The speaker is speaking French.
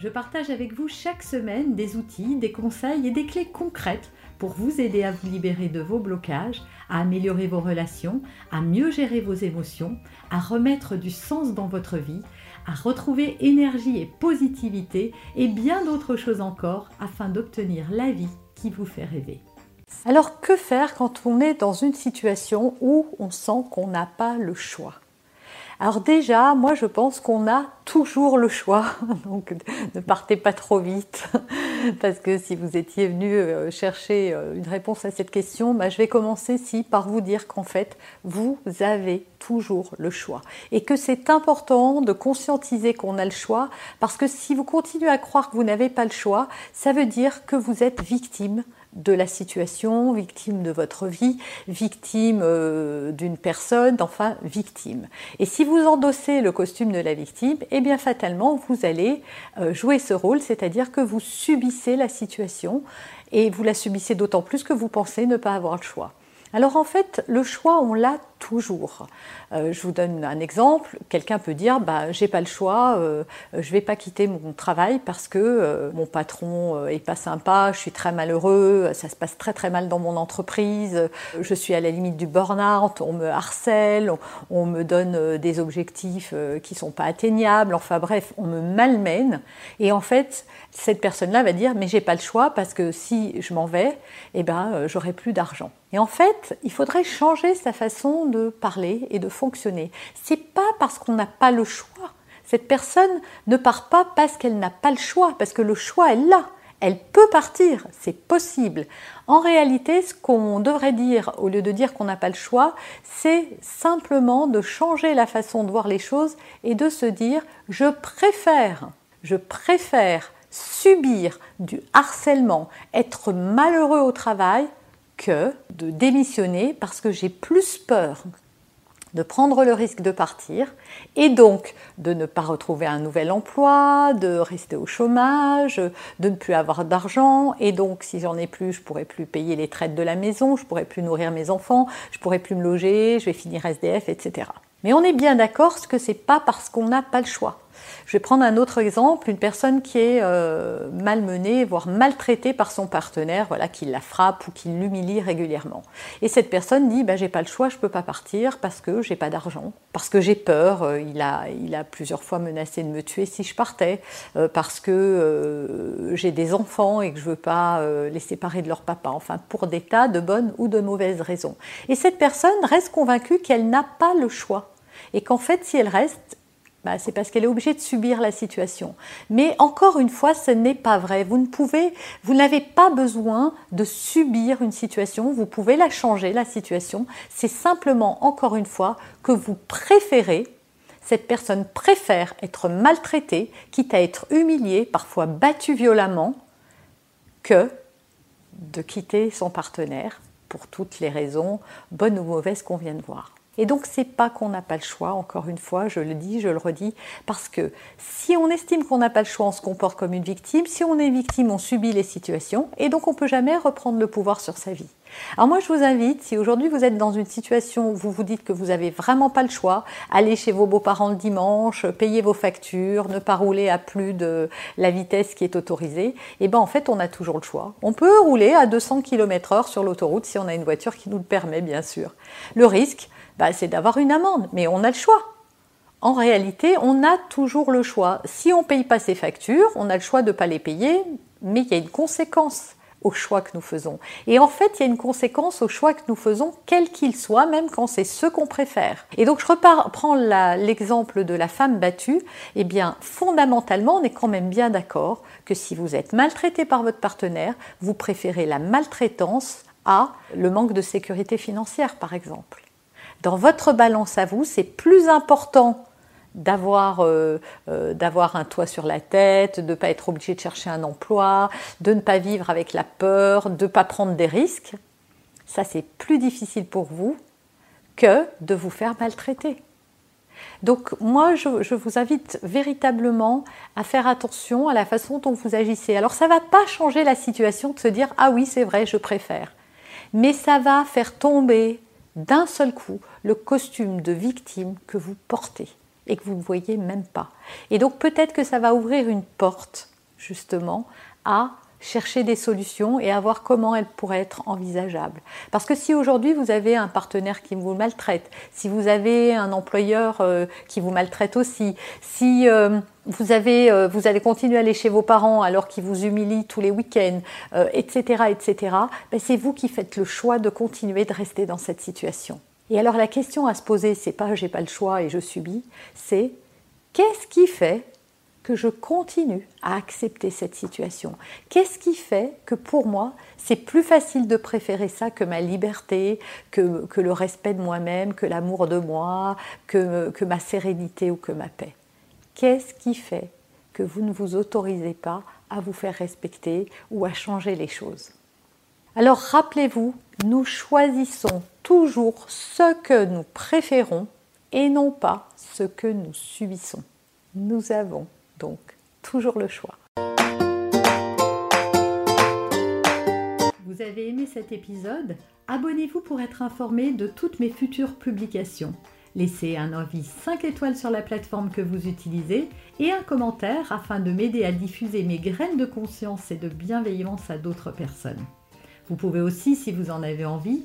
je partage avec vous chaque semaine des outils, des conseils et des clés concrètes pour vous aider à vous libérer de vos blocages, à améliorer vos relations, à mieux gérer vos émotions, à remettre du sens dans votre vie, à retrouver énergie et positivité et bien d'autres choses encore afin d'obtenir la vie qui vous fait rêver. Alors que faire quand on est dans une situation où on sent qu'on n'a pas le choix? Alors déjà, moi je pense qu'on a toujours le choix, donc ne partez pas trop vite, parce que si vous étiez venu euh, chercher euh, une réponse à cette question, bah, je vais commencer si par vous dire qu'en fait, vous avez toujours le choix. Et que c'est important de conscientiser qu'on a le choix, parce que si vous continuez à croire que vous n'avez pas le choix, ça veut dire que vous êtes victime de la situation, victime de votre vie, victime euh, d'une personne, enfin victime. Et si vous endossez le costume de la victime, eh bien fatalement vous allez euh, jouer ce rôle, c'est-à-dire que vous subissez la situation et vous la subissez d'autant plus que vous pensez ne pas avoir le choix. Alors en fait, le choix, on l'a toujours. Euh, je vous donne un exemple. Quelqu'un peut dire bah, j'ai pas le choix, euh, je vais pas quitter mon travail parce que euh, mon patron est pas sympa, je suis très malheureux, ça se passe très très mal dans mon entreprise, je suis à la limite du burn-out, on me harcèle, on, me donne des objectifs qui sont pas atteignables, enfin bref, on me malmène. Et en fait, cette personne-là va dire mais j'ai pas le choix parce que si je m'en vais, eh ben j'aurai plus d'argent. Et en fait, il faudrait changer sa façon de parler et de fonctionner. C'est pas parce qu'on n'a pas le choix. Cette personne ne part pas parce qu'elle n'a pas le choix, parce que le choix est là. Elle peut partir, c'est possible. En réalité, ce qu'on devrait dire, au lieu de dire qu'on n'a pas le choix, c'est simplement de changer la façon de voir les choses et de se dire je préfère, je préfère subir du harcèlement, être malheureux au travail, que de démissionner parce que j'ai plus peur de prendre le risque de partir et donc de ne pas retrouver un nouvel emploi, de rester au chômage, de ne plus avoir d'argent et donc si j'en ai plus, je pourrais plus payer les traites de la maison, je pourrais plus nourrir mes enfants, je pourrais plus me loger, je vais finir SDF, etc. Mais on est bien d'accord que c'est pas parce qu'on n'a pas le choix. Je vais prendre un autre exemple, une personne qui est euh, malmenée, voire maltraitée par son partenaire, voilà, qui la frappe ou qui l'humilie régulièrement. Et cette personne dit bah, j'ai pas le choix, je peux pas partir parce que j'ai pas d'argent, parce que j'ai peur. Euh, il, a, il a plusieurs fois menacé de me tuer si je partais, euh, parce que j'ai des enfants et que je veux pas les séparer de leur papa. Enfin, pour des tas de bonnes ou de mauvaises raisons. Et cette personne reste convaincue qu'elle n'a pas le choix et qu'en fait, si elle reste, bah, c'est parce qu'elle est obligée de subir la situation. Mais encore une fois, ce n'est pas vrai. Vous ne pouvez, vous n'avez pas besoin de subir une situation. Vous pouvez la changer, la situation. C'est simplement, encore une fois, que vous préférez, cette personne préfère être maltraitée, quitte à être humiliée, parfois battue violemment, que de quitter son partenaire pour toutes les raisons, bonnes ou mauvaises qu'on vient de voir. Et donc, c'est pas qu'on n'a pas le choix, encore une fois, je le dis, je le redis, parce que si on estime qu'on n'a pas le choix, on se comporte comme une victime. Si on est victime, on subit les situations, et donc on peut jamais reprendre le pouvoir sur sa vie. Alors moi, je vous invite, si aujourd'hui vous êtes dans une situation où vous vous dites que vous n'avez vraiment pas le choix, allez chez vos beaux-parents le dimanche, payez vos factures, ne pas rouler à plus de la vitesse qui est autorisée, et eh bien en fait, on a toujours le choix. On peut rouler à 200 km/h sur l'autoroute si on a une voiture qui nous le permet, bien sûr. Le risque, bah, c'est d'avoir une amende, mais on a le choix. En réalité, on a toujours le choix. Si on ne paye pas ses factures, on a le choix de ne pas les payer, mais il y a une conséquence au choix que nous faisons. Et en fait, il y a une conséquence au choix que nous faisons, quel qu'il soit, même quand c'est ce qu'on préfère. Et donc, je reprends l'exemple de la femme battue. Eh bien, fondamentalement, on est quand même bien d'accord que si vous êtes maltraité par votre partenaire, vous préférez la maltraitance à le manque de sécurité financière, par exemple. Dans votre balance à vous, c'est plus important d'avoir euh, euh, d'avoir un toit sur la tête, de ne pas être obligé de chercher un emploi, de ne pas vivre avec la peur, de ne pas prendre des risques. ça c'est plus difficile pour vous que de vous faire maltraiter. Donc moi, je, vous invite véritablement à faire attention à la façon dont vous agissez. Alors ça ne va pas changer la situation de se dire ⁇ Ah oui, c'est vrai, je préfère ⁇ mais ça va faire tomber d'un seul coup le costume de victime que vous portez et que vous ne voyez même pas. Et donc peut-être que ça va ouvrir une porte justement à chercher des solutions et à voir comment elles pourraient être envisageables. Parce que si aujourd'hui vous avez un partenaire qui vous maltraite, si vous avez un employeur euh, qui vous maltraite aussi, si euh, euh, vous allez continuer à aller chez vos parents alors qu'ils vous humilient tous les week-ends, etc., etc., ben c'est vous qui faites le choix de continuer de rester dans cette situation. Et alors la question à se poser, c'est pas j'ai pas le choix et je subis, c'est qu'est-ce qui fait que je continue à accepter cette situation? Qu'est-ce qui fait que pour moi, c'est plus facile de préférer ça que ma liberté, que, le respect de moi-même, que l'amour de moi, que ma sérénité ou que ma paix? Qu'est-ce qui fait que vous ne vous autorisez pas à vous faire respecter ou à changer les choses? Alors rappelez-vous, nous choisissons toujours ce que nous préférons et non pas ce que nous subissons. Nous avons donc, toujours le choix. Vous avez aimé cet épisode? Abonnez-vous pour être informé de toutes mes futures publications. Laissez un avis 5 étoiles sur la plateforme que vous utilisez et un commentaire afin de m'aider à diffuser mes graines de conscience et de bienveillance à d'autres personnes. Vous pouvez aussi, si vous en avez envie,